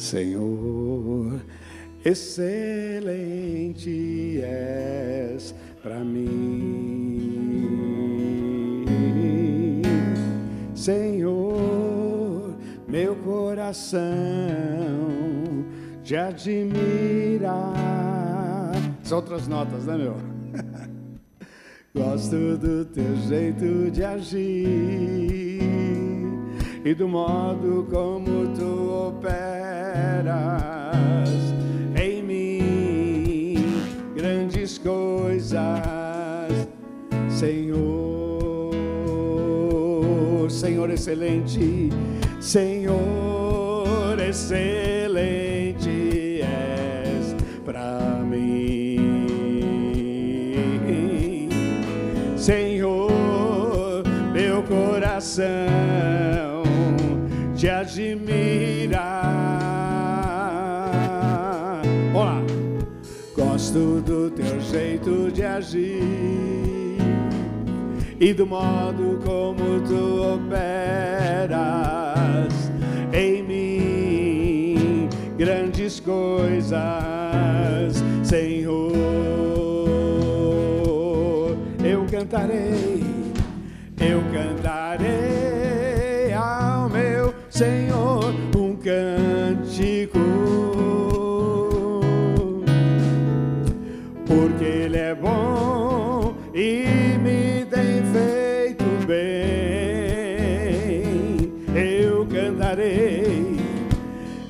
Senhor, excelente és para mim, Senhor, meu coração te admira. São outras notas, né, meu? Gosto do teu jeito de agir e do modo como tu operas em mim grandes coisas, Senhor, Senhor excelente, Senhor excelente és para mim, Senhor, meu coração te admira. Gosto do teu jeito de agir e do modo como tu operas em mim grandes coisas, Senhor. Eu cantarei, eu cantarei ao meu Senhor porque Ele é bom e me tem feito bem. Eu cantarei,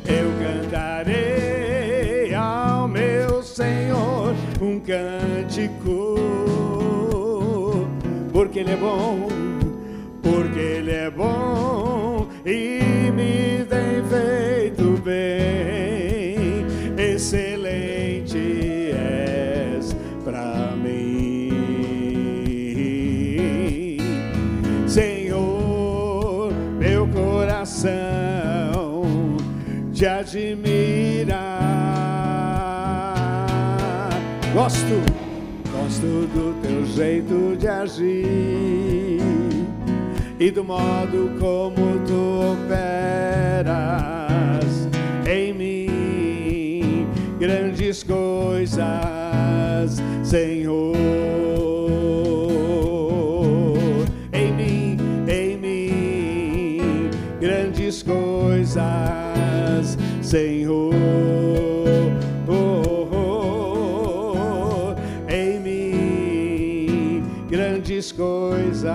eu cantarei ao meu Senhor um cântico, porque Ele é bom, porque Ele é bom e me tem feito bem. Excelente admira. Gosto, gosto do teu jeito de agir e do modo como tu operas em mim grandes coisas, Senhor. Em mim, em mim, grandes coisas, Senhor. Oh, oh, oh, em mim, grandes coisas.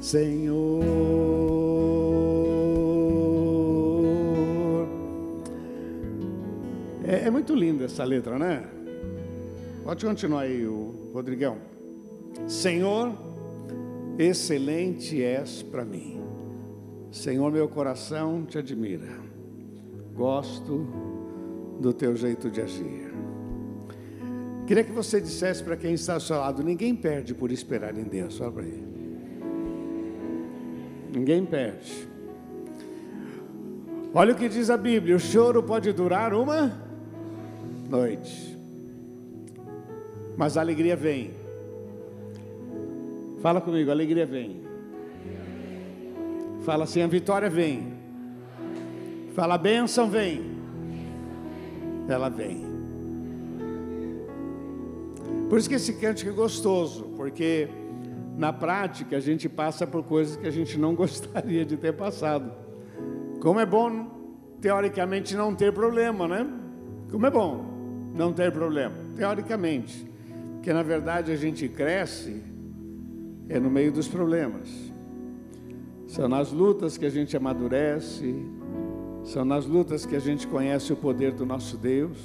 Senhor. É, é muito linda essa letra, né? Pode continuar aí, Rodrigão. Senhor, excelente és para mim. Senhor, meu coração te admira. Gosto do teu jeito de agir. Queria que você dissesse para quem está ao seu lado: ninguém perde por esperar em Deus. Olha para ele. Ninguém perde. Olha o que diz a Bíblia: o choro pode durar uma noite, mas a alegria vem. Fala comigo, a alegria vem. Fala assim, a vitória vem. Fala, a bênção vem. Ela vem. Por isso que esse cântico é gostoso, porque na prática a gente passa por coisas que a gente não gostaria de ter passado. Como é bom, teoricamente, não ter problema, né? Como é bom não ter problema, teoricamente. Porque na verdade a gente cresce é no meio dos problemas. São nas lutas que a gente amadurece, são nas lutas que a gente conhece o poder do nosso Deus.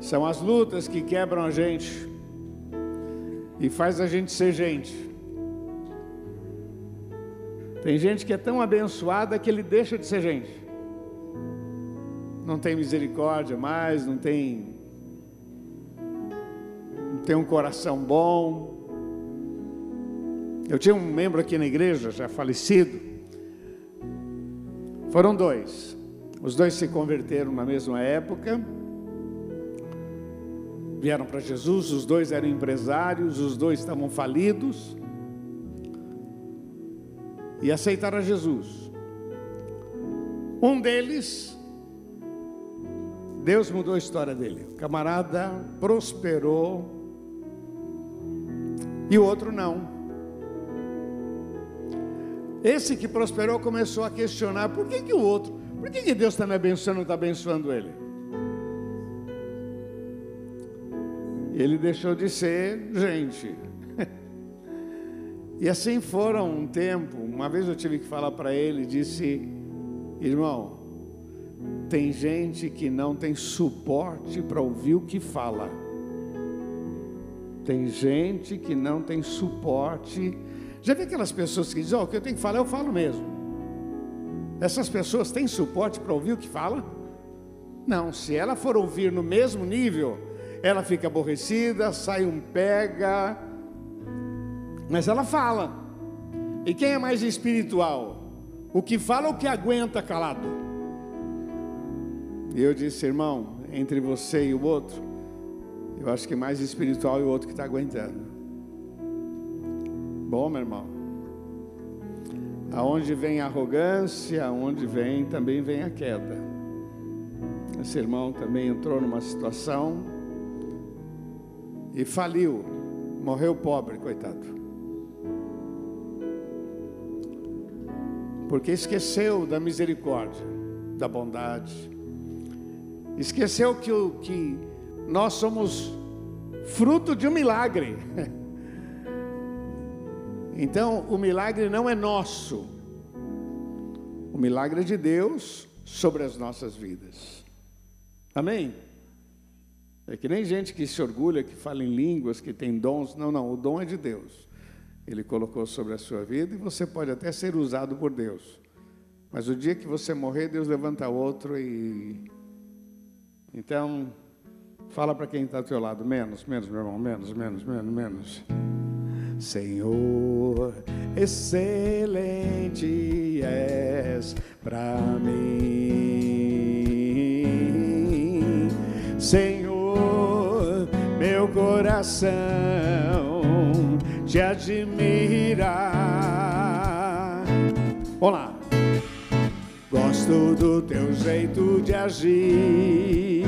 São as lutas que quebram a gente e faz a gente ser gente. Tem gente que é tão abençoada que ele deixa de ser gente. Não tem misericórdia mais, não tem não tem um coração bom. Eu tinha um membro aqui na igreja, já falecido. Foram dois. Os dois se converteram na mesma época. Vieram para Jesus, os dois eram empresários, os dois estavam falidos. E aceitaram a Jesus. Um deles, Deus mudou a história dele. O camarada prosperou e o outro não. Esse que prosperou começou a questionar: por que, que o outro, por que, que Deus está me abençoando está abençoando ele? Ele deixou de ser gente. E assim foram um tempo. Uma vez eu tive que falar para ele, disse: "Irmão, tem gente que não tem suporte para ouvir o que fala. Tem gente que não tem suporte. Já vi aquelas pessoas que dizem: oh, o que eu tenho que falar, eu falo mesmo. Essas pessoas têm suporte para ouvir o que fala? Não, se ela for ouvir no mesmo nível, ela fica aborrecida, sai um pega, mas ela fala. E quem é mais espiritual? O que fala ou o que aguenta calado? E eu disse, irmão, entre você e o outro, eu acho que mais espiritual é o outro que está aguentando. Bom, meu irmão. Aonde vem a arrogância, aonde vem também vem a queda. Esse irmão também entrou numa situação e faliu, morreu pobre, coitado. porque esqueceu da misericórdia, da bondade, esqueceu que, que nós somos fruto de um milagre. Então, o milagre não é nosso, o milagre é de Deus sobre as nossas vidas. Amém? É que nem gente que se orgulha, que fala em línguas, que tem dons. Não, não, o dom é de Deus. Ele colocou sobre a sua vida e você pode até ser usado por Deus. Mas o dia que você morrer, Deus levanta outro e. Então, fala para quem está ao teu lado: menos, menos, meu irmão, menos, menos, menos, menos. Senhor, excelente és para mim. Senhor, meu coração te admirar. Olá. Gosto do teu jeito de agir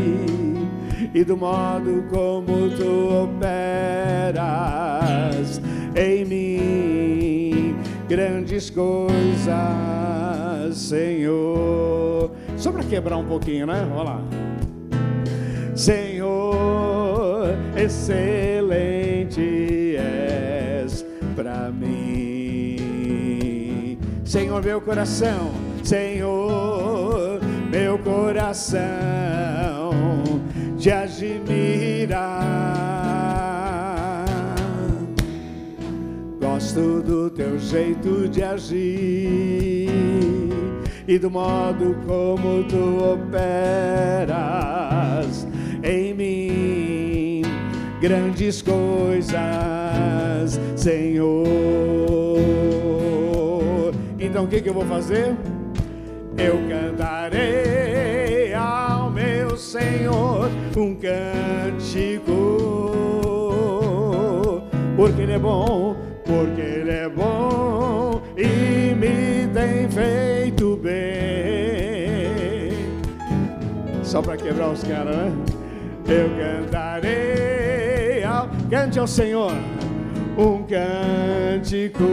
e do modo como tu operas em mim grandes coisas, Senhor. Só para quebrar um pouquinho, né? Olha lá. Senhor, excelente é para mim. Senhor, meu coração, Senhor, meu coração te admira. Gosto do teu jeito de agir e do modo como tu operas em mim grandes coisas, Senhor. Então o que, que eu vou fazer? Eu cantarei ao meu Senhor um cântico, porque Ele é bom, porque Ele é bom e me tem feito bem. Só para quebrar os caras, né? Eu cantarei, ao, cante ao Senhor um cântico,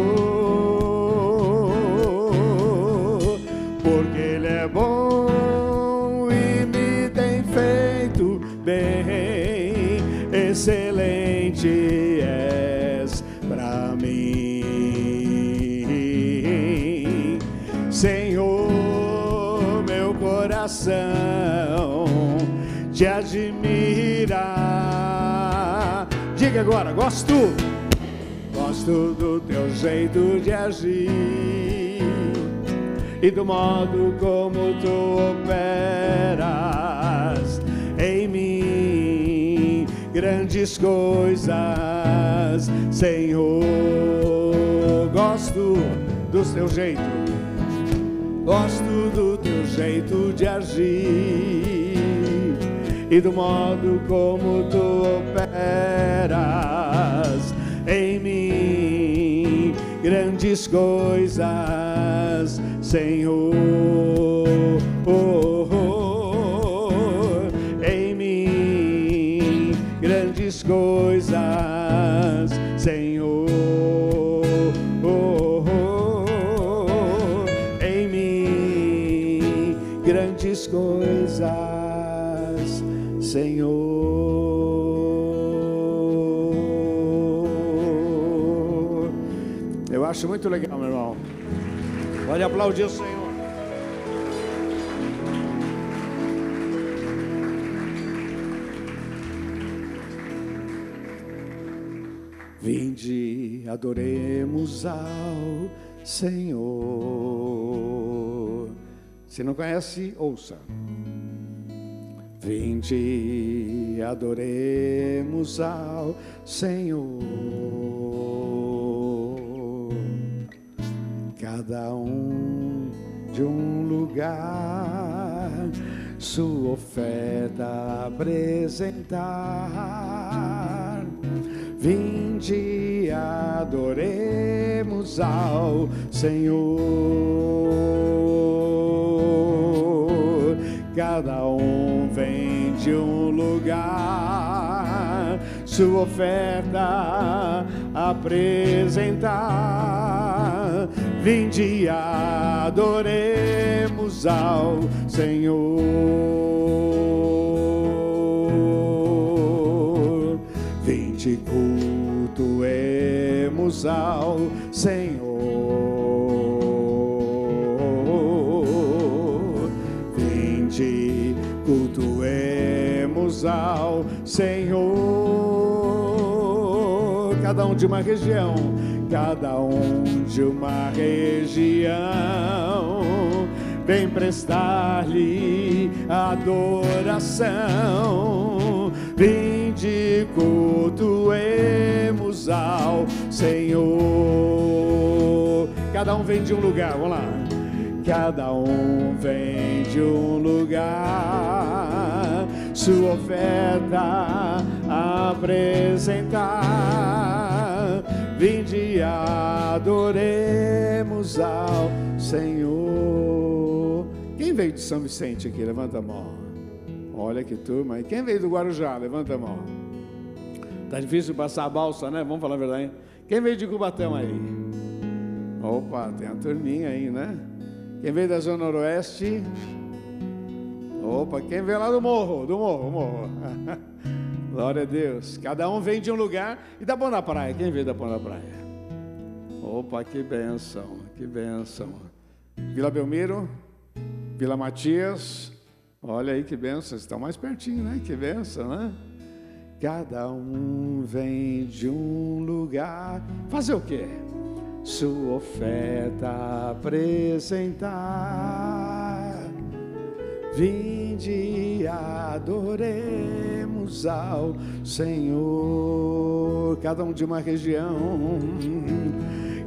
porque Ele é bom e me tem feito bem, excelente coração te admira. Diga agora, gosto gosto do teu jeito de agir e do modo como tu operas em mim grandes coisas, Senhor. Gosto do teu jeito, gosto do teu jeito de agir e do modo como tu operas em mim grandes coisas, Senhor. Acho muito legal, meu irmão. Pode aplaudir o Senhor. Vinde, adoremos ao Senhor. Se não conhece, ouça. Vinde, adoremos ao Senhor. Cada um de um lugar, sua oferta apresentar. Vinde, adoremos ao Senhor. Cada um vem de um lugar, sua oferta apresentar. Vinde, adoremos ao Senhor. Vinde, cultuemos ao Senhor. Vinde, cultuemos ao Senhor. Cada um de uma região, cada um de uma região. Vem prestar-lhe adoração. Vinde, cultuemos ao Senhor. Cada um vem de um lugar, vamos lá. Cada um vem de um lugar, sua oferta apresentar. Vinde, adoremos ao Senhor. Quem veio de São Vicente aqui? Levanta a mão. Olha que turma. E quem veio do Guarujá? Levanta a mão. Tá difícil passar a balsa, né? Vamos falar a verdade. Quem veio de Cubatão aí? Opa, tem a turminha aí, né? Quem veio da Zona Noroeste? Opa, quem veio lá do morro? Do morro, morro. Glória a Deus. Cada um vem de um lugar e da Boa da Praia. Quem veio da Boa da Praia? Opa, que benção, que benção. Vila Belmiro, Vila Matias. Olha aí que benção, vocês estão mais pertinho, né? Que benção, né? Cada um vem de um lugar. Fazer o quê? Sua oferta apresentar. Vinde, adoremos ao Senhor. Cada um de uma região,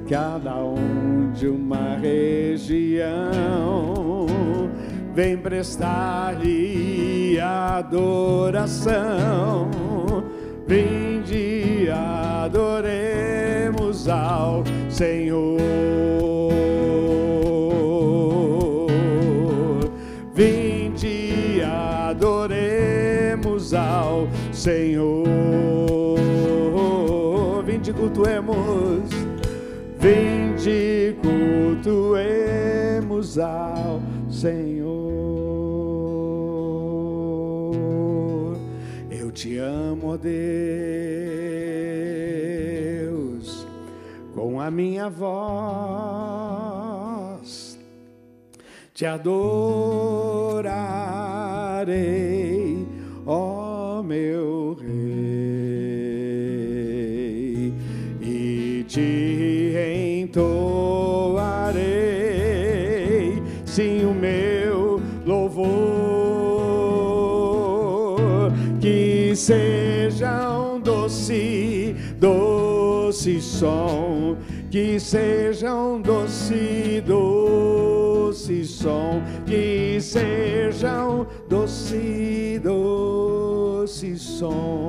cada um de uma região, vem prestar-lhe adoração. Vinde, adoremos ao Senhor. Senhor. Vinde, cultuemos. Vinde, cultuemos ao Senhor. Eu te amo, Deus, com a minha voz. Te adorarei, te entoarei, sim, o meu louvor, que seja um doce, doce som, que seja um doce, doce som, que seja um doce, doce som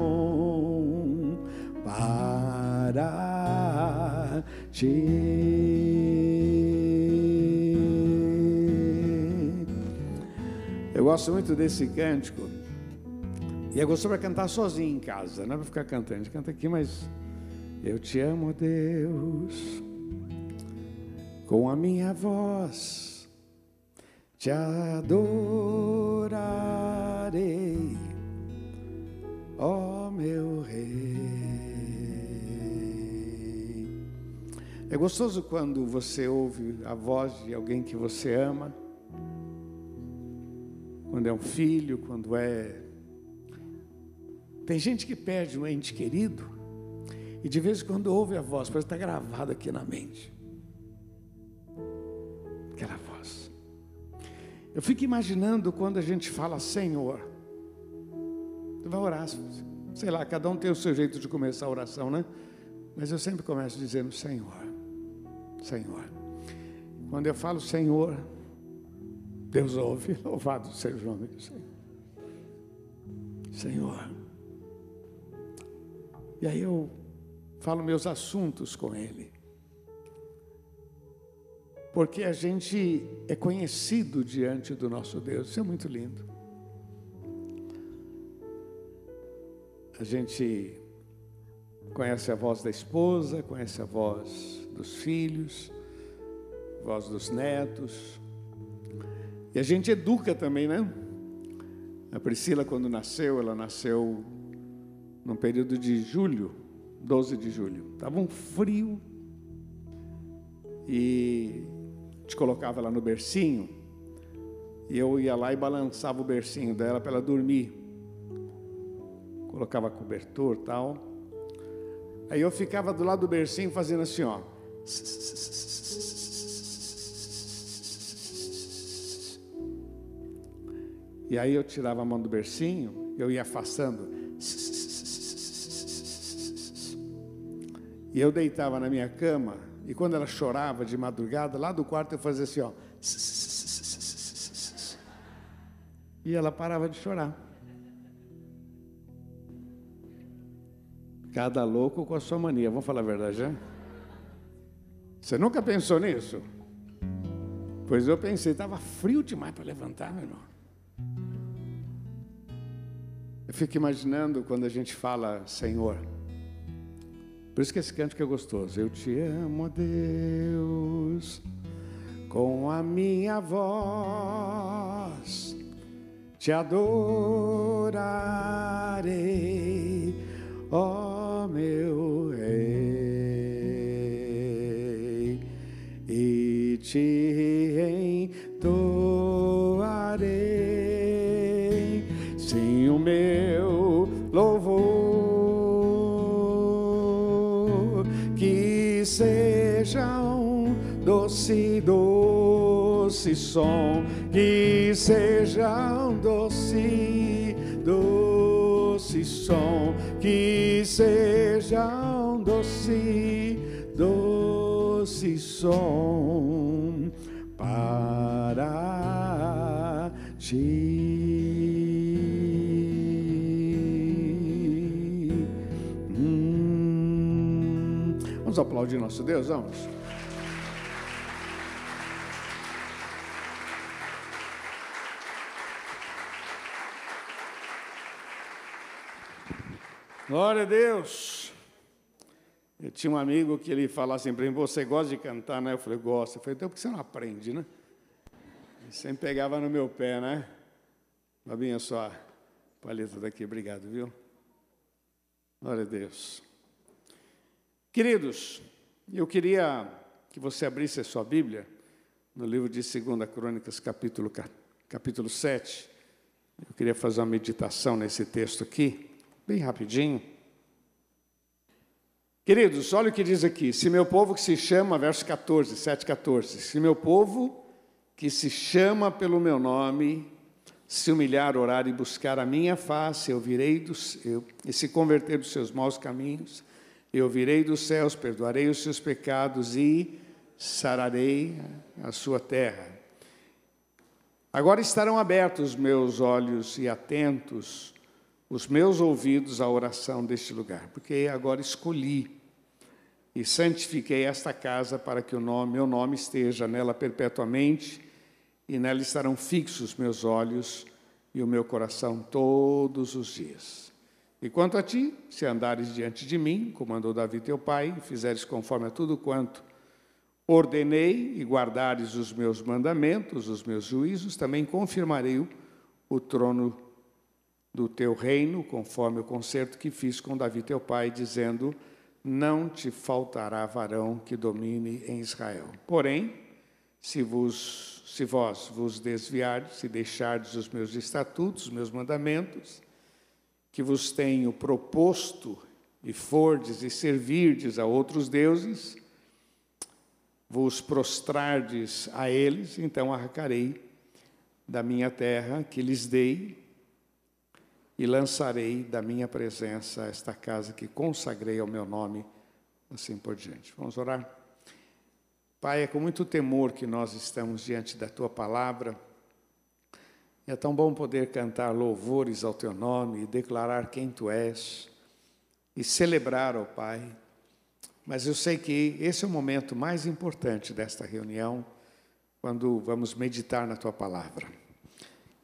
gosto muito desse cântico. E é gostoso para cantar sozinho em casa, não é para ficar cantando. A gente canta aqui, mas eu te amo, Deus, com a minha voz. te adorarei, ó meu rei. É gostoso quando você ouve a voz de alguém que você ama, quando é um filho, quando é. Tem gente que perde um ente querido e de vez em quando ouve a voz, parece que está gravado aqui na mente. Aquela voz. Eu fico imaginando quando a gente fala Senhor. Tu vai orar, sei lá, cada um tem o seu jeito de começar a oração, né? Mas eu sempre começo dizendo Senhor, Senhor. Quando eu falo Senhor, Deus ouve, louvado seja o nome do Senhor. Senhor. E aí eu falo meus assuntos com Ele. Porque a gente é conhecido diante do nosso Deus, isso é muito lindo. A gente conhece a voz da esposa, conhece a voz dos filhos, voz dos netos. E a gente educa também, né? A Priscila, quando nasceu, ela nasceu num período de julho, 12 de julho. Estava um frio. E te colocava ela no bercinho. E eu ia lá e balançava o bercinho dela para ela dormir. Colocava cobertor tal. Aí eu ficava do lado do bercinho fazendo assim, ó. E aí eu tirava a mão do bercinho, eu ia afastando. E eu deitava na minha cama, e quando ela chorava de madrugada, lá do quarto eu fazia assim, ó. E ela parava de chorar. Cada louco com a sua mania, vamos falar a verdade, né? Você nunca pensou nisso? Pois eu pensei, estava frio demais para levantar, meu irmão. Eu fico imaginando quando a gente fala Senhor. Por isso que esse cântico é gostoso. Eu te amo, Deus, com a minha voz, te adorarei, ó meu rei, e te doce, doce som, que seja um doce, doce som, que seja um doce, doce som para ti. Hum. Vamos aplaudir nosso Deus, vamos. Glória a Deus. Eu tinha um amigo que ele falava assim para mim, você gosta de cantar, né? Eu falei, gosto. Eu falei, então por que você não aprende, né? Ele sempre pegava no meu pé, né? Fabinha, só paleta daqui, obrigado, viu? Glória a Deus. Queridos, eu queria que você abrisse a sua Bíblia no livro de 2 Crônicas, capítulo, capítulo 7. Eu queria fazer uma meditação nesse texto aqui, bem rapidinho. Queridos, olha o que diz aqui: se meu povo que se chama, verso 14, 7, 14, se meu povo que se chama pelo meu nome, se humilhar, orar e buscar a minha face, eu virei dos, eu, e se converter dos seus maus caminhos, eu virei dos céus, perdoarei os seus pecados e sararei a sua terra. Agora estarão abertos os meus olhos e atentos os meus ouvidos à oração deste lugar, porque agora escolhi e santifiquei esta casa para que o nome, meu nome esteja nela perpetuamente, e nela estarão fixos meus olhos e o meu coração todos os dias. E quanto a ti, se andares diante de mim, como andou Davi teu pai, e fizeres conforme a tudo quanto ordenei e guardares os meus mandamentos, os meus juízos, também confirmarei o, o trono do teu reino, conforme o concerto que fiz com Davi teu pai, dizendo: Não te faltará varão que domine em Israel. Porém, se vos se vós vos desviardes e deixardes os meus estatutos, os meus mandamentos, que vos tenho proposto, e fordes e servirdes a outros deuses, vos prostrardes a eles, então arrancarei da minha terra que lhes dei e lançarei da minha presença esta casa que consagrei ao meu nome, assim por diante. Vamos orar? Pai, é com muito temor que nós estamos diante da tua palavra. É tão bom poder cantar louvores ao teu nome e declarar quem tu és e celebrar, ó Pai, mas eu sei que esse é o momento mais importante desta reunião, quando vamos meditar na tua palavra.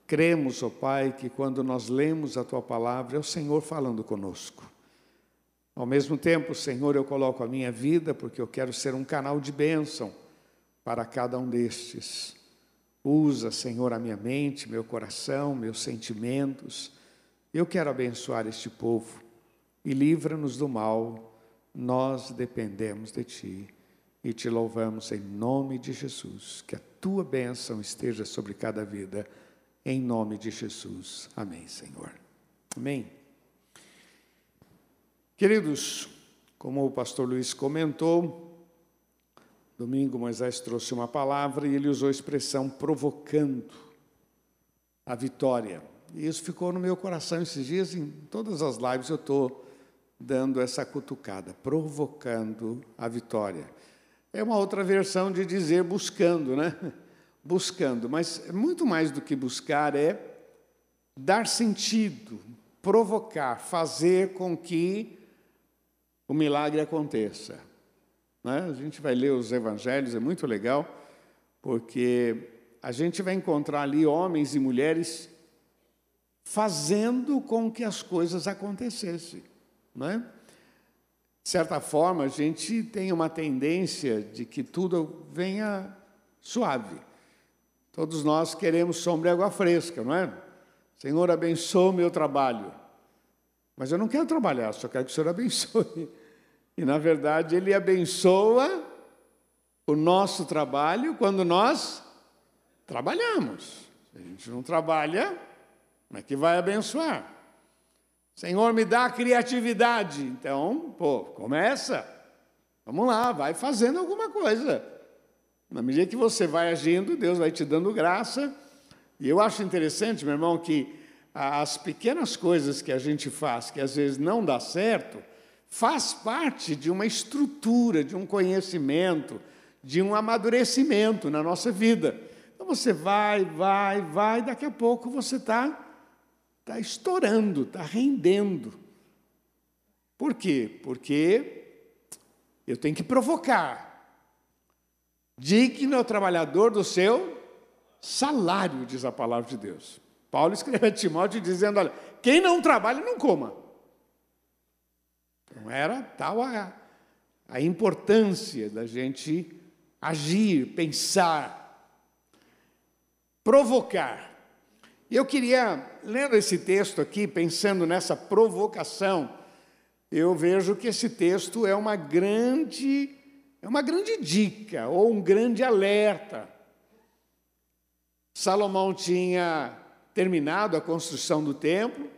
Cremos, ó Pai, que quando nós lemos a tua palavra, é o Senhor falando conosco. Ao mesmo tempo, Senhor, eu coloco a minha vida porque eu quero ser um canal de bênção para cada um destes. Usa, Senhor, a minha mente, meu coração, meus sentimentos. Eu quero abençoar este povo e livra-nos do mal nós dependemos de Ti e te louvamos em nome de Jesus. Que a Tua bênção esteja sobre cada vida, em nome de Jesus. Amém, Senhor. Amém. Queridos, como o pastor Luiz comentou, domingo Moisés trouxe uma palavra e ele usou a expressão provocando a vitória. E isso ficou no meu coração esses dias, em todas as lives eu estou dando essa cutucada, provocando a vitória. É uma outra versão de dizer buscando, né? Buscando, mas muito mais do que buscar é dar sentido, provocar, fazer com que o milagre aconteça. Né? A gente vai ler os evangelhos, é muito legal, porque a gente vai encontrar ali homens e mulheres fazendo com que as coisas acontecessem. Não é? De certa forma, a gente tem uma tendência de que tudo venha suave. Todos nós queremos sombra e água fresca, não é? Senhor, abençoe o meu trabalho. Mas eu não quero trabalhar, só quero que o Senhor abençoe. E, na verdade, Ele abençoa o nosso trabalho quando nós trabalhamos. Se a gente não trabalha, como é que vai abençoar? Senhor, me dá criatividade. Então, pô, começa. Vamos lá, vai fazendo alguma coisa. Na medida que você vai agindo, Deus vai te dando graça. E eu acho interessante, meu irmão, que as pequenas coisas que a gente faz, que às vezes não dá certo, faz parte de uma estrutura, de um conhecimento, de um amadurecimento na nossa vida. Então você vai, vai, vai, daqui a pouco você está está estourando, está rendendo. Por quê? Porque eu tenho que provocar. Digno é o trabalhador do seu salário, diz a palavra de Deus. Paulo escreve a Timóteo dizendo: olha, quem não trabalha, não coma. Não era tal a, a importância da gente agir, pensar, provocar. Eu queria, lendo esse texto aqui, pensando nessa provocação, eu vejo que esse texto é uma grande, é uma grande dica ou um grande alerta. Salomão tinha terminado a construção do templo,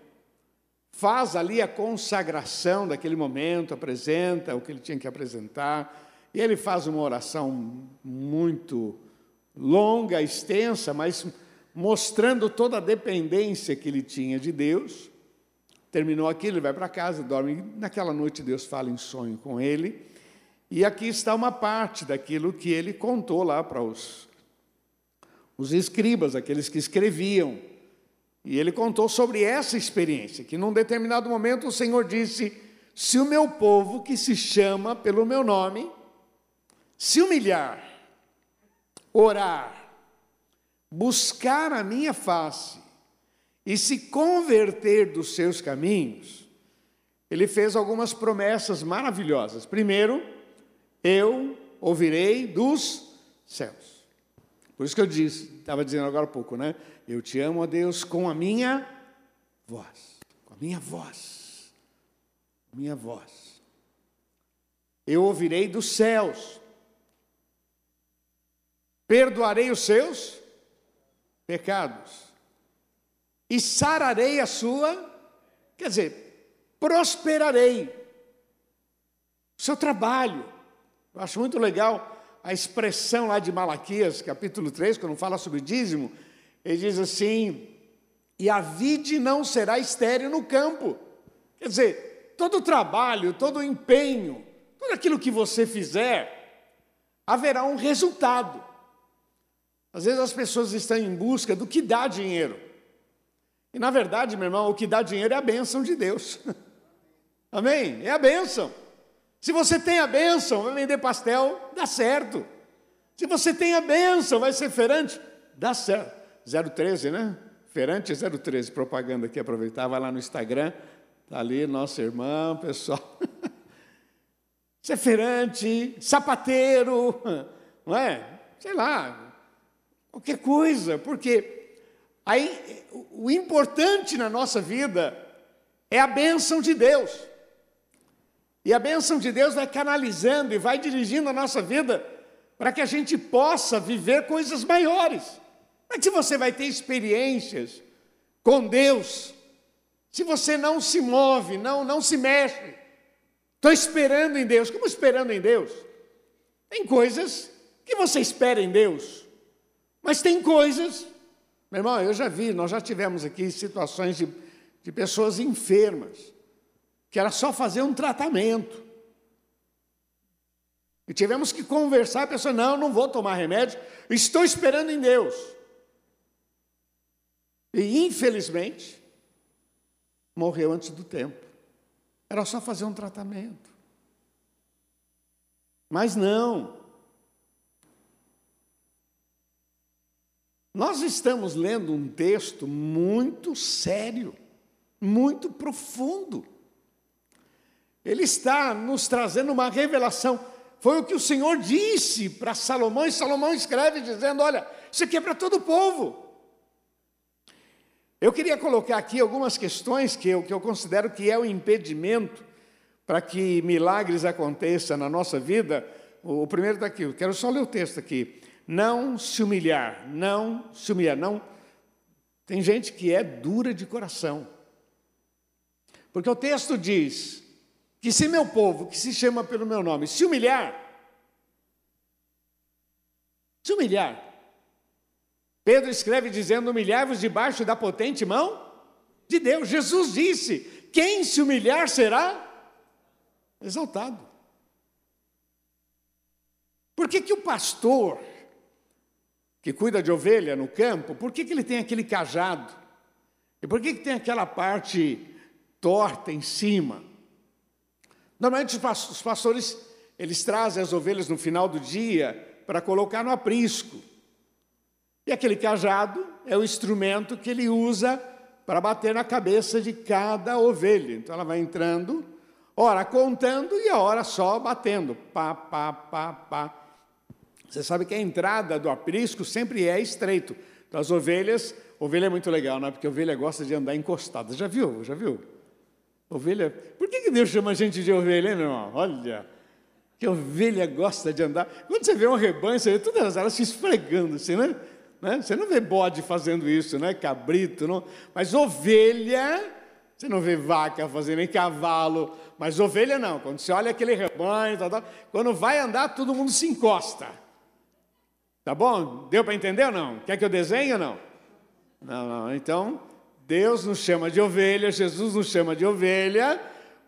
faz ali a consagração daquele momento, apresenta o que ele tinha que apresentar, e ele faz uma oração muito longa, extensa, mas mostrando toda a dependência que ele tinha de Deus. Terminou aquilo, ele vai para casa, dorme. Naquela noite, Deus fala em sonho com ele. E aqui está uma parte daquilo que ele contou lá para os, os escribas, aqueles que escreviam. E ele contou sobre essa experiência, que num determinado momento o Senhor disse: Se o meu povo, que se chama pelo meu nome, se humilhar, orar, buscar a minha face e se converter dos seus caminhos, ele fez algumas promessas maravilhosas. Primeiro, eu ouvirei dos céus. Por isso que eu disse, estava dizendo agora há pouco, né? Eu te amo, ó Deus, com a minha voz. Com a minha voz. Minha voz. Eu ouvirei dos céus. Perdoarei os seus pecados. E sararei a sua, quer dizer, prosperarei. O seu trabalho. Eu acho muito legal a expressão lá de Malaquias, capítulo 3, quando fala sobre dízimo, ele diz assim: e a vide não será estéreo no campo. Quer dizer, todo trabalho, todo empenho, tudo aquilo que você fizer, haverá um resultado. Às vezes as pessoas estão em busca do que dá dinheiro. E na verdade, meu irmão, o que dá dinheiro é a bênção de Deus. Amém? É a bênção. Se você tem a bênção, vai vender pastel, dá certo. Se você tem a bênção, vai ser feirante, dá certo. 013, né? Feirante 013, propaganda aqui, aproveitar, vai lá no Instagram, tá ali, nosso irmão, pessoal. Ser feirante, sapateiro, não é? Sei lá, qualquer coisa, porque aí o importante na nossa vida é a bênção de Deus. E a bênção de Deus vai canalizando e vai dirigindo a nossa vida para que a gente possa viver coisas maiores. Mas se você vai ter experiências com Deus, se você não se move, não, não se mexe, estou esperando em Deus. Como esperando em Deus? Tem coisas que você espera em Deus, mas tem coisas, meu irmão, eu já vi, nós já tivemos aqui situações de, de pessoas enfermas que era só fazer um tratamento. E tivemos que conversar, a pessoa, não, não vou tomar remédio, estou esperando em Deus. E infelizmente, morreu antes do tempo. Era só fazer um tratamento. Mas não. Nós estamos lendo um texto muito sério, muito profundo. Ele está nos trazendo uma revelação. Foi o que o Senhor disse para Salomão, e Salomão escreve dizendo: Olha, isso aqui é para todo o povo. Eu queria colocar aqui algumas questões que eu, que eu considero que é o impedimento para que milagres aconteçam na nossa vida. O, o primeiro está aqui, eu quero só ler o texto aqui. Não se humilhar, não se humilhar, não. Tem gente que é dura de coração. Porque o texto diz: que se meu povo, que se chama pelo meu nome, se humilhar, se humilhar. Pedro escreve dizendo: humilhai-vos debaixo da potente mão de Deus. Jesus disse: quem se humilhar será exaltado. Por que, que o pastor que cuida de ovelha no campo, por que, que ele tem aquele cajado? E por que, que tem aquela parte torta em cima? Normalmente os pastores, eles trazem as ovelhas no final do dia para colocar no aprisco. E aquele cajado é o instrumento que ele usa para bater na cabeça de cada ovelha. Então ela vai entrando, ora contando e a hora só batendo. Pá, pá, pá, pá. Você sabe que a entrada do aprisco sempre é estreito. Então as ovelhas, ovelha é muito legal, né? Porque a ovelha gosta de andar encostada. Já viu? Já viu? Ovelha. Por que, que Deus chama a gente de ovelha, hein, meu irmão? Olha, que ovelha gosta de andar. Quando você vê um rebanho, você vê todas elas se esfregando, assim, né? né? Você não vê bode fazendo isso, né? Cabrito, não. Mas ovelha, você não vê vaca fazendo, nem cavalo. Mas ovelha não. Quando você olha aquele rebanho, tá, tá, quando vai andar, todo mundo se encosta. Tá bom? Deu para entender ou não? Quer que eu desenhe ou não? Não, não. Então, Deus nos chama de ovelha, Jesus nos chama de ovelha,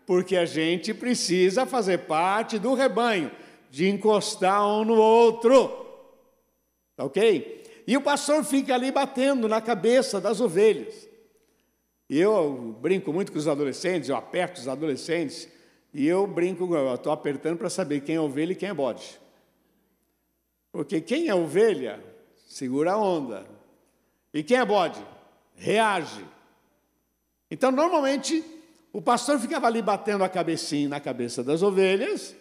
porque a gente precisa fazer parte do rebanho, de encostar um no outro. Tá ok? E o pastor fica ali batendo na cabeça das ovelhas. E eu brinco muito com os adolescentes, eu aperto os adolescentes, e eu brinco, eu estou apertando para saber quem é ovelha e quem é bode. Porque quem é ovelha, segura a onda. E quem é bode? reage. Então, normalmente, o pastor ficava ali batendo a cabecinha na cabeça das ovelhas.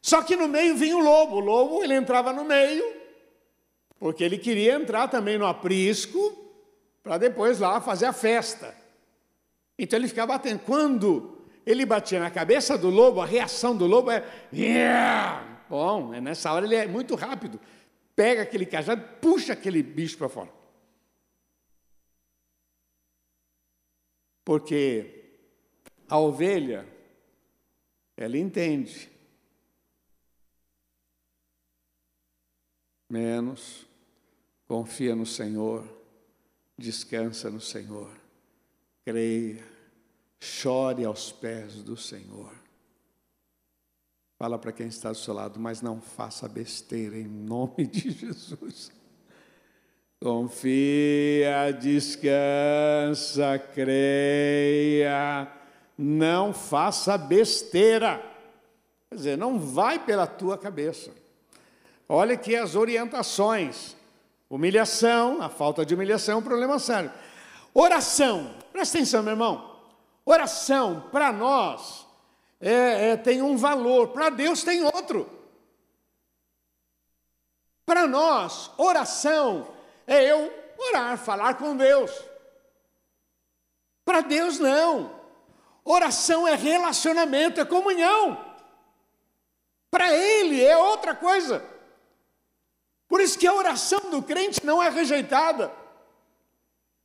Só que no meio vinha o lobo. O lobo ele entrava no meio, porque ele queria entrar também no aprisco, para depois lá fazer a festa. Então ele ficava batendo. Quando ele batia na cabeça do lobo, a reação do lobo é. Bom, é nessa hora ele é muito rápido. Pega aquele cajado, puxa aquele bicho para fora. Porque a ovelha, ela entende. Menos, confia no Senhor, descansa no Senhor, creia, chore aos pés do Senhor. Fala para quem está do seu lado, mas não faça besteira em nome de Jesus. Confia, descansa, creia, não faça besteira. Quer dizer, não vai pela tua cabeça. Olha aqui as orientações. Humilhação, a falta de humilhação é um problema sério. Oração, presta atenção, meu irmão. Oração, para nós, é, é, tem um valor, para Deus tem outro. Para nós, oração é eu orar, falar com Deus. Para Deus, não. Oração é relacionamento, é comunhão. Para Ele é outra coisa. Por isso que a oração do crente não é rejeitada.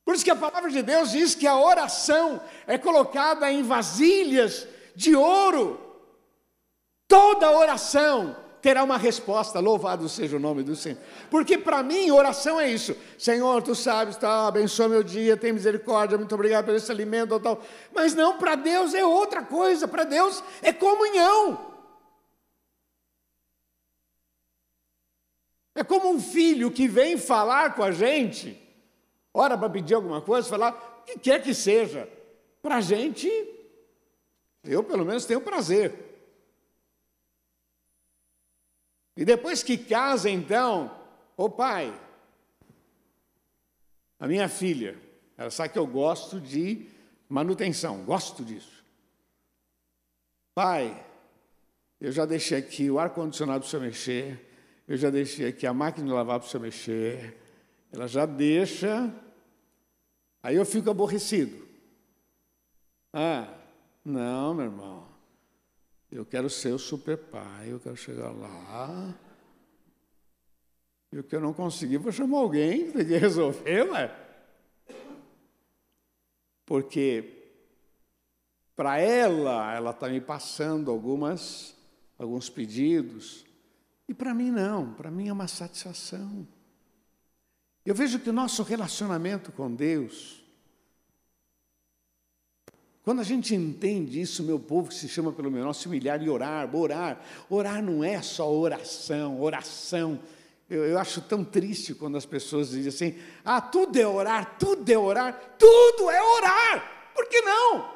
Por isso que a palavra de Deus diz que a oração é colocada em vasilhas de ouro. Toda oração terá uma resposta. Louvado seja o nome do Senhor. Porque para mim, oração é isso. Senhor, tu sabes, tá, abençoa meu dia, tem misericórdia, muito obrigado por esse alimento, tal. Mas não, para Deus é outra coisa. Para Deus é comunhão. É como um filho que vem falar com a gente, ora para pedir alguma coisa, falar o que quer que seja. Para a gente, eu pelo menos tenho prazer. E depois que casa, então, ô pai, a minha filha, ela sabe que eu gosto de manutenção, gosto disso. Pai, eu já deixei aqui o ar-condicionado para o senhor mexer, eu já deixei aqui a máquina de lavar para você mexer. Ela já deixa. Aí eu fico aborrecido. Ah, não, meu irmão. Eu quero ser o super pai, eu quero chegar lá. E o que eu não conseguir, vou chamar alguém tem que resolver, ué. Porque para ela, ela está me passando algumas, alguns pedidos. E para mim não, para mim é uma satisfação. Eu vejo que o nosso relacionamento com Deus, quando a gente entende isso, meu povo que se chama pelo meu nome, se humilhar e orar, orar, orar não é só oração, oração. Eu, eu acho tão triste quando as pessoas dizem assim: ah, tudo é orar, tudo é orar, tudo é orar. Por que não?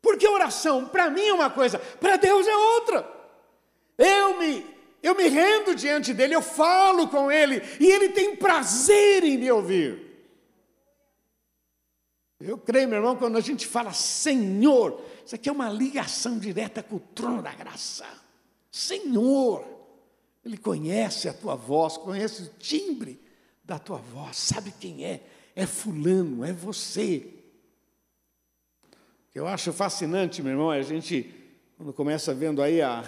Porque oração, para mim é uma coisa, para Deus é outra. Eu me eu me rendo diante dele, eu falo com ele, e ele tem prazer em me ouvir. Eu creio, meu irmão, quando a gente fala Senhor, isso aqui é uma ligação direta com o trono da graça. Senhor, Ele conhece a tua voz, conhece o timbre da tua voz, sabe quem é? É Fulano, é você. O eu acho fascinante, meu irmão, é a gente, quando começa vendo aí a,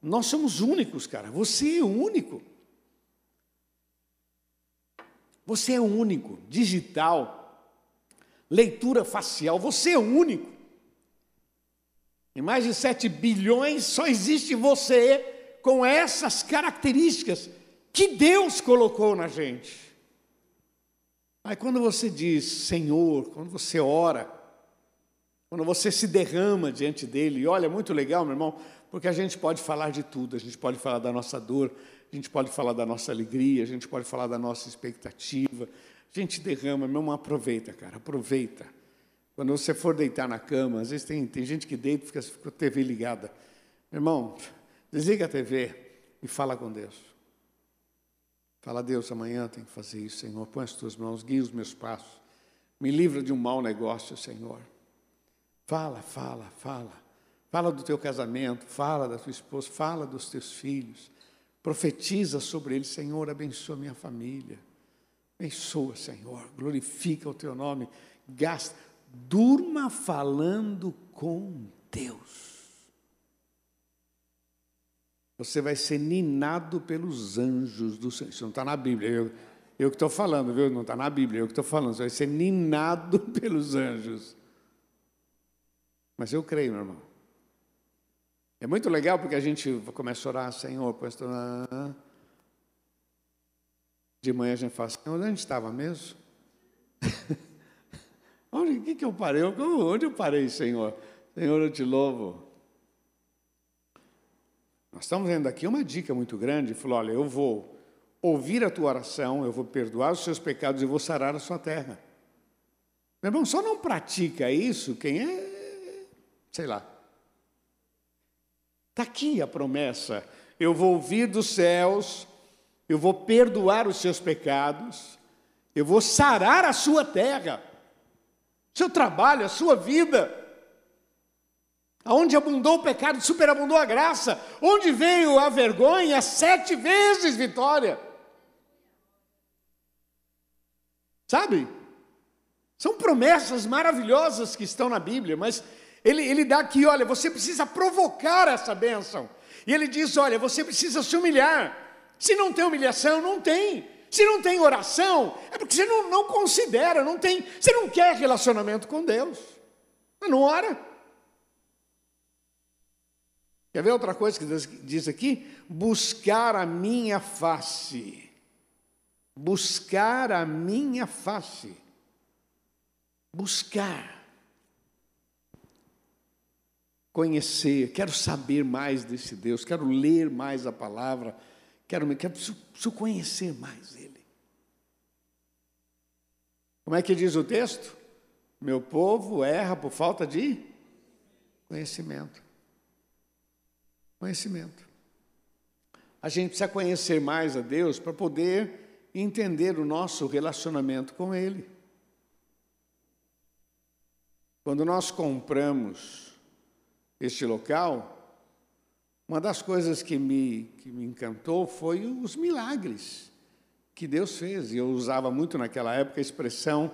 nós somos únicos, cara. Você é único. Você é único. Digital, leitura facial, você é único. Em mais de 7 bilhões, só existe você com essas características que Deus colocou na gente. Aí quando você diz Senhor, quando você ora, quando você se derrama diante dele, e olha, é muito legal, meu irmão, porque a gente pode falar de tudo, a gente pode falar da nossa dor, a gente pode falar da nossa alegria, a gente pode falar da nossa expectativa. Gente derrama, meu irmão, aproveita, cara, aproveita. Quando você for deitar na cama, às vezes tem, tem gente que deita e fica com a TV ligada. Meu irmão, desliga a TV e fala com Deus. Fala, Deus, amanhã tem que fazer isso, Senhor. Põe as tuas mãos, guia os meus passos. Me livra de um mau negócio, Senhor. Fala, fala, fala. Fala do teu casamento, fala da tua esposa, fala dos teus filhos. Profetiza sobre eles, Senhor, abençoa minha família. Abençoa, Senhor, glorifica o teu nome. Gasta, durma falando com Deus. Você vai ser ninado pelos anjos do Senhor. Isso não está na Bíblia. Eu, eu que estou falando, viu? Não está na Bíblia, eu que estou falando. Você vai ser ninado pelos anjos. Mas eu creio, meu irmão. É muito legal porque a gente começa a orar, Senhor, pastor. De manhã a gente fala, Senhor, onde a gente estava mesmo? onde que, que eu parei? Onde eu parei, Senhor? Senhor, eu te louvo. Nós estamos vendo aqui uma dica muito grande. Falou: olha, eu vou ouvir a tua oração, eu vou perdoar os seus pecados e vou sarar a sua terra. Meu irmão, só não pratica isso quem é, sei lá, Está aqui a promessa. Eu vou ouvir dos céus, eu vou perdoar os seus pecados, eu vou sarar a sua terra, seu trabalho, a sua vida. Aonde abundou o pecado, superabundou a graça. Onde veio a vergonha, sete vezes vitória. Sabe? São promessas maravilhosas que estão na Bíblia, mas ele, ele dá aqui, olha, você precisa provocar essa bênção. E ele diz: olha, você precisa se humilhar. Se não tem humilhação, não tem. Se não tem oração, é porque você não, não considera, não tem, você não quer relacionamento com Deus. Não ora. Quer ver outra coisa que Deus diz aqui? Buscar a minha face. Buscar a minha face. Buscar conhecer, quero saber mais desse Deus, quero ler mais a palavra, quero, quero preciso, conhecer mais Ele. Como é que diz o texto? Meu povo erra por falta de conhecimento. Conhecimento. A gente precisa conhecer mais a Deus para poder entender o nosso relacionamento com Ele. Quando nós compramos este local, uma das coisas que me, que me encantou foi os milagres que Deus fez. E eu usava muito naquela época a expressão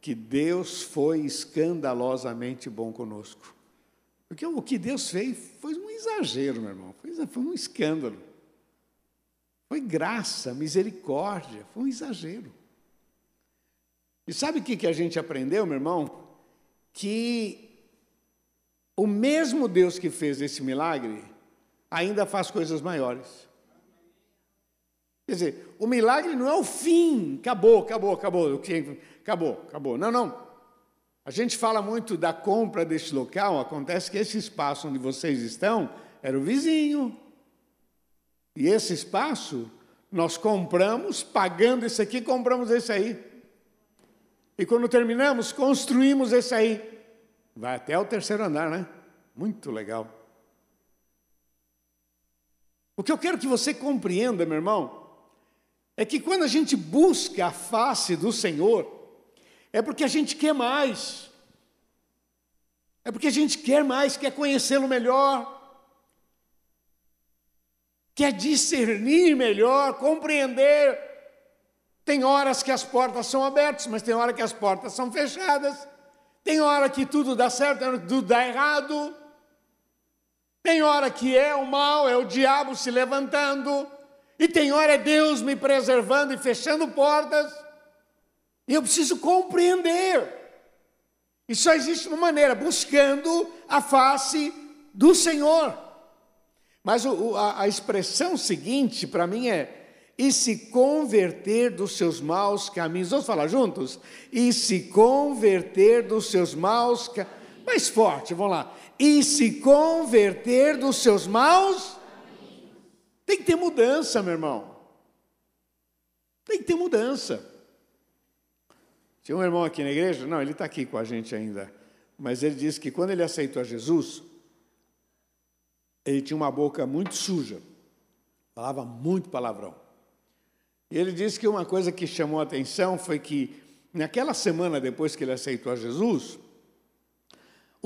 que Deus foi escandalosamente bom conosco. Porque o que Deus fez foi um exagero, meu irmão, foi, um escândalo. Foi graça, misericórdia, foi um exagero. E sabe o que a gente aprendeu, meu irmão? Que o mesmo Deus que fez esse milagre ainda faz coisas maiores. Quer dizer, o milagre não é o fim, acabou, acabou, acabou, acabou, acabou. Não, não. A gente fala muito da compra deste local, acontece que esse espaço onde vocês estão era o vizinho. E esse espaço nós compramos, pagando esse aqui, compramos esse aí. E quando terminamos, construímos esse aí. Vai até o terceiro andar, né? Muito legal. O que eu quero que você compreenda, meu irmão, é que quando a gente busca a face do Senhor, é porque a gente quer mais. É porque a gente quer mais, quer conhecê-lo melhor, quer discernir melhor, compreender. Tem horas que as portas são abertas, mas tem hora que as portas são fechadas. Tem hora que tudo dá certo, tem hora que tudo dá errado. Tem hora que é o mal, é o diabo se levantando. E tem hora é Deus me preservando e fechando portas. E eu preciso compreender. E só existe uma maneira, buscando a face do Senhor. Mas o, a, a expressão seguinte para mim é: e se converter dos seus maus caminhos. Vamos falar juntos? E se converter dos seus maus caminhos. Mais forte, vamos lá. E se converter dos seus maus. Tem que ter mudança, meu irmão. Tem que ter mudança. Tinha um irmão aqui na igreja, não, ele está aqui com a gente ainda, mas ele disse que quando ele aceitou a Jesus, ele tinha uma boca muito suja, falava muito palavrão. E ele disse que uma coisa que chamou a atenção foi que, naquela semana depois que ele aceitou a Jesus,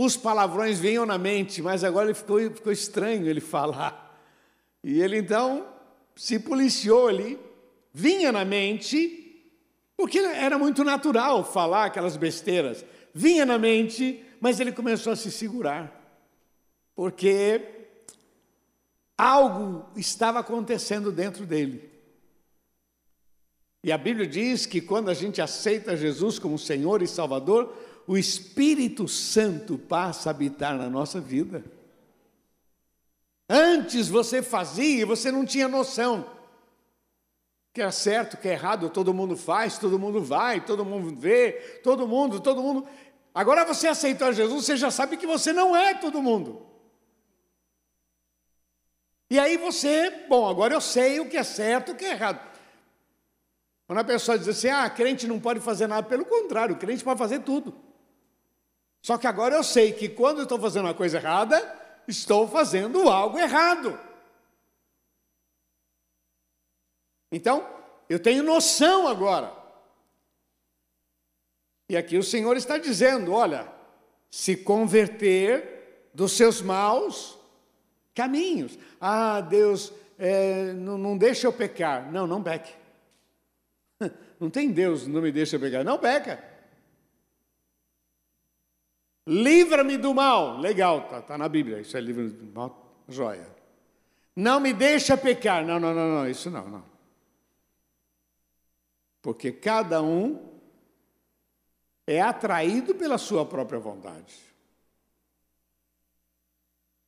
os palavrões vinham na mente, mas agora ele ficou, ficou estranho ele falar. E ele então se policiou ali, vinha na mente, porque era muito natural falar aquelas besteiras. Vinha na mente, mas ele começou a se segurar, porque algo estava acontecendo dentro dele. E a Bíblia diz que quando a gente aceita Jesus como Senhor e Salvador, o Espírito Santo passa a habitar na nossa vida. Antes você fazia e você não tinha noção. Que é certo, que é errado, todo mundo faz, todo mundo vai, todo mundo vê, todo mundo, todo mundo. Agora você aceitou Jesus, você já sabe que você não é todo mundo. E aí você, bom, agora eu sei o que é certo o que é errado. Quando a pessoa diz assim, ah, crente não pode fazer nada, pelo contrário, o crente pode fazer tudo. Só que agora eu sei que quando estou fazendo uma coisa errada, estou fazendo algo errado. Então, eu tenho noção agora. E aqui o Senhor está dizendo: olha, se converter dos seus maus caminhos. Ah, Deus, é, não, não deixa eu pecar. Não, não peque. Não tem Deus, não me deixa pecar. Não peca. Livra-me do mal. Legal, tá, tá na Bíblia. Isso é livre do mal, joia. Não me deixa pecar. Não, não, não, não, isso não, não. Porque cada um é atraído pela sua própria vontade.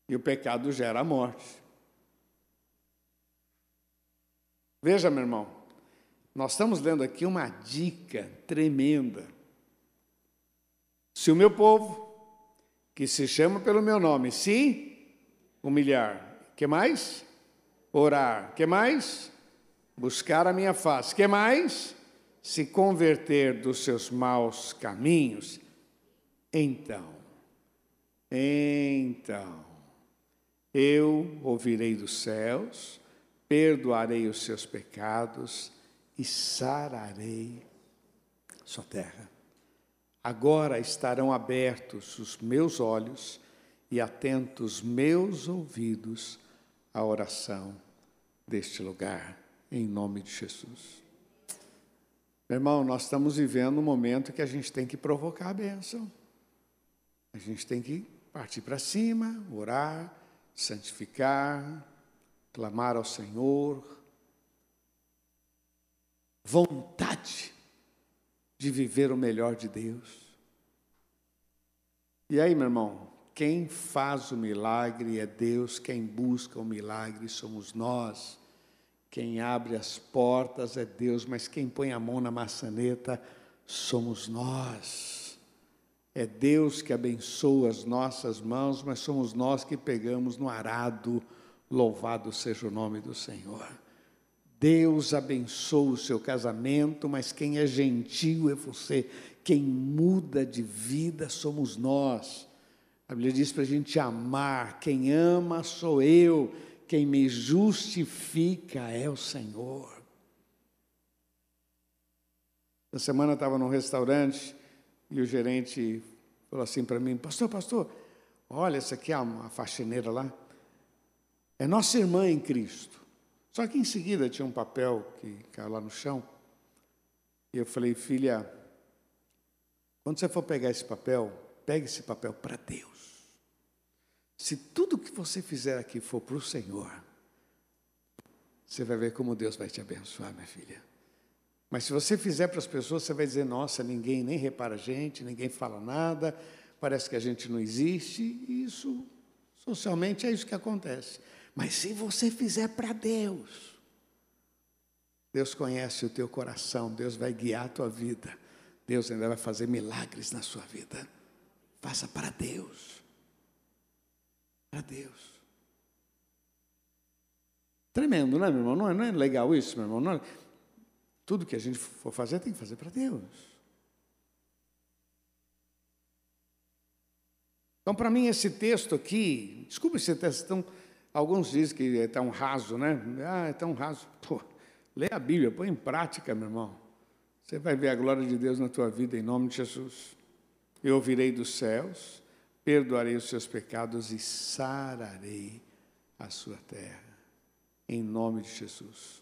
E o pecado gera a morte. Veja, meu irmão, nós estamos lendo aqui uma dica tremenda. Se o meu povo, que se chama pelo meu nome, se humilhar. Que mais? Orar. Que mais? Buscar a minha face. Que mais? Se converter dos seus maus caminhos. Então, então, eu ouvirei dos céus, perdoarei os seus pecados e sararei sua terra. Agora estarão abertos os meus olhos e atentos meus ouvidos à oração deste lugar, em nome de Jesus. Meu irmão, nós estamos vivendo um momento que a gente tem que provocar a bênção. A gente tem que partir para cima, orar, santificar, clamar ao Senhor. Vontade de viver o melhor de Deus. E aí, meu irmão, quem faz o milagre é Deus, quem busca o milagre somos nós. Quem abre as portas é Deus, mas quem põe a mão na maçaneta somos nós. É Deus que abençoa as nossas mãos, mas somos nós que pegamos no arado. Louvado seja o nome do Senhor. Deus abençoa o seu casamento, mas quem é gentil é você. Quem muda de vida somos nós. A Bíblia diz para a gente amar. Quem ama sou eu. Quem me justifica é o Senhor. Na semana eu estava num restaurante e o gerente falou assim para mim: Pastor, pastor, olha, essa aqui é uma faxineira lá. É nossa irmã em Cristo. Só que em seguida tinha um papel que caiu lá no chão. E eu falei, filha, quando você for pegar esse papel, pegue esse papel para Deus. Se tudo que você fizer aqui for para o Senhor, você vai ver como Deus vai te abençoar, minha filha. Mas se você fizer para as pessoas, você vai dizer: nossa, ninguém nem repara a gente, ninguém fala nada, parece que a gente não existe. E isso, socialmente, é isso que acontece. Mas se você fizer para Deus, Deus conhece o teu coração, Deus vai guiar a tua vida, Deus ainda vai fazer milagres na sua vida. Faça para Deus. Para Deus. Tremendo, né, meu irmão? Não é, não é legal isso, meu irmão? É... Tudo que a gente for fazer tem que fazer para Deus. Então, para mim, esse texto aqui, desculpa esse texto tão Alguns dizem que é tão raso, né? Ah, é tão raso. Pô, lê a Bíblia, põe em prática, meu irmão. Você vai ver a glória de Deus na tua vida, em nome de Jesus. Eu ouvirei dos céus, perdoarei os seus pecados e sararei a sua terra. Em nome de Jesus.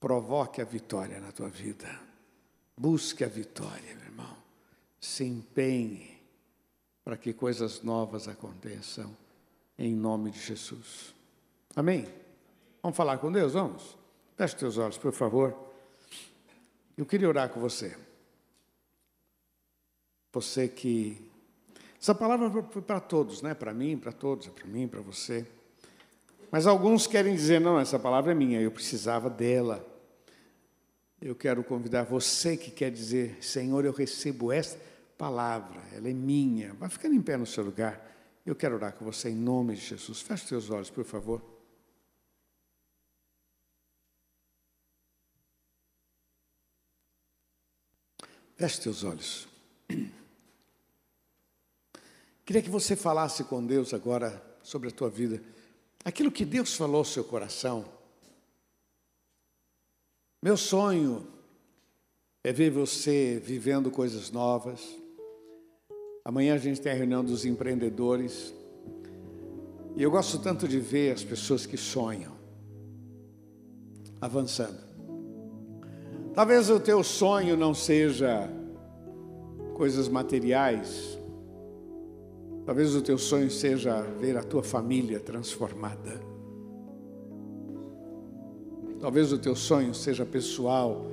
Provoque a vitória na tua vida. Busque a vitória, meu irmão. Se empenhe para que coisas novas aconteçam. Em nome de Jesus. Amém? Vamos falar com Deus? Vamos? Feche teus olhos, por favor. Eu queria orar com você. Você que. Essa palavra foi para todos, né? Para mim, para todos, é para mim, para você. Mas alguns querem dizer: não, essa palavra é minha, eu precisava dela. Eu quero convidar você que quer dizer: Senhor, eu recebo esta palavra, ela é minha. Vai ficando em pé no seu lugar. Eu quero orar com você em nome de Jesus. Feche seus olhos, por favor. Feche teus olhos. Queria que você falasse com Deus agora sobre a tua vida. Aquilo que Deus falou ao seu coração. Meu sonho é ver você vivendo coisas novas. Amanhã a gente tem a reunião dos empreendedores. E eu gosto tanto de ver as pessoas que sonham avançando. Talvez o teu sonho não seja coisas materiais. Talvez o teu sonho seja ver a tua família transformada. Talvez o teu sonho seja pessoal.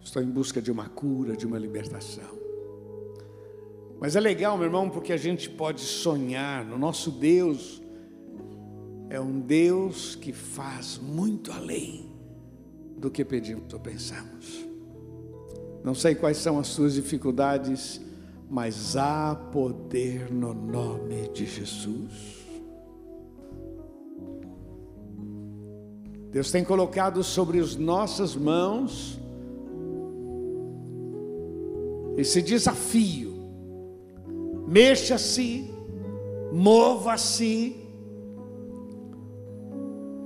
Estou em busca de uma cura, de uma libertação. Mas é legal, meu irmão, porque a gente pode sonhar no nosso Deus. É um Deus que faz muito além do que pedimos ou pensamos. Não sei quais são as suas dificuldades, mas há poder no nome de Jesus. Deus tem colocado sobre as nossas mãos esse desafio. Mexa-se, mova-se,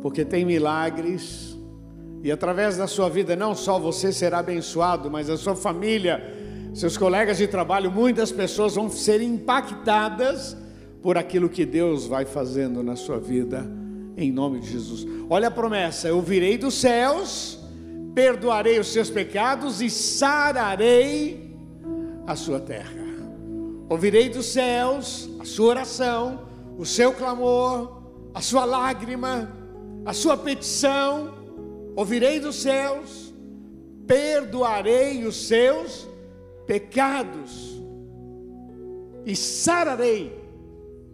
porque tem milagres e através da sua vida, não só você será abençoado, mas a sua família, seus colegas de trabalho, muitas pessoas vão ser impactadas por aquilo que Deus vai fazendo na sua vida, em nome de Jesus. Olha a promessa: eu virei dos céus, perdoarei os seus pecados e sararei a sua terra. Ouvirei dos céus a sua oração, o seu clamor, a sua lágrima, a sua petição ouvirei dos céus, perdoarei os seus pecados e sararei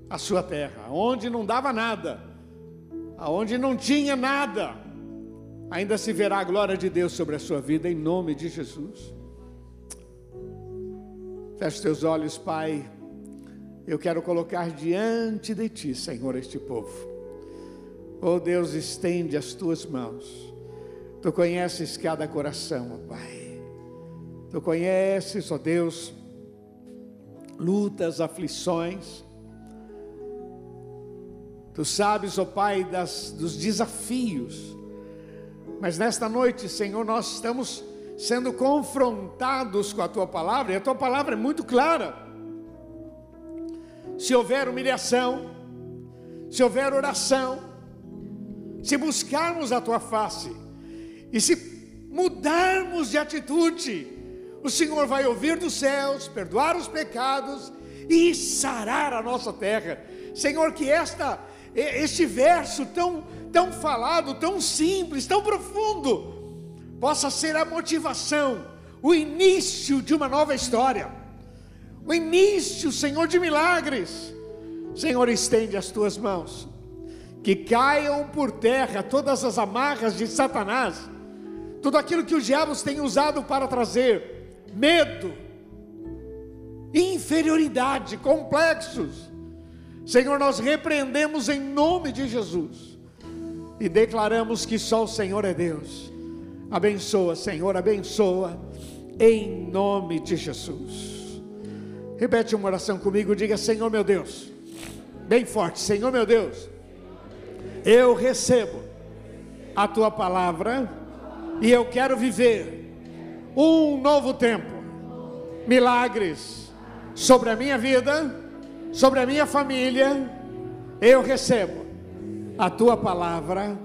a sua terra, onde não dava nada, aonde não tinha nada, ainda se verá a glória de Deus sobre a sua vida, em nome de Jesus. Feche teus olhos, Pai. Eu quero colocar diante de Ti, Senhor, este povo. Oh Deus, estende as tuas mãos Tu conheces cada coração, ó Pai. Tu conheces, ó Deus, lutas, aflições. Tu sabes, ó Pai, das, dos desafios. Mas nesta noite, Senhor, nós estamos sendo confrontados com a tua palavra, e a tua palavra é muito clara. Se houver humilhação, se houver oração, se buscarmos a tua face, e se mudarmos de atitude, o Senhor vai ouvir dos céus, perdoar os pecados e sarar a nossa terra. Senhor, que esta este verso tão tão falado, tão simples, tão profundo, possa ser a motivação, o início de uma nova história. O início, Senhor, de milagres. Senhor, estende as tuas mãos, que caiam por terra todas as amarras de Satanás tudo aquilo que os diabos têm usado para trazer medo, inferioridade, complexos. Senhor, nós repreendemos em nome de Jesus e declaramos que só o Senhor é Deus. Abençoa, Senhor, abençoa em nome de Jesus. Repete uma oração comigo, diga: Senhor meu Deus, bem forte, Senhor meu Deus, eu recebo a tua palavra e eu quero viver um novo tempo. Milagres, sobre a minha vida, sobre a minha família, eu recebo a tua palavra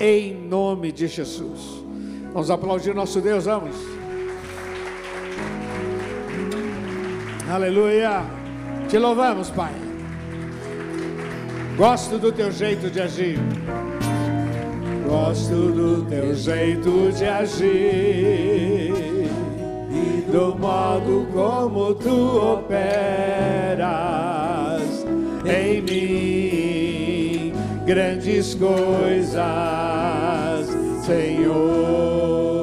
em nome de Jesus. Vamos aplaudir nosso Deus, vamos. Aleluia. Te louvamos, Pai. Gosto do teu jeito de agir. Gosto do teu jeito de agir e do modo como tu operas em mim grandes coisas, Senhor.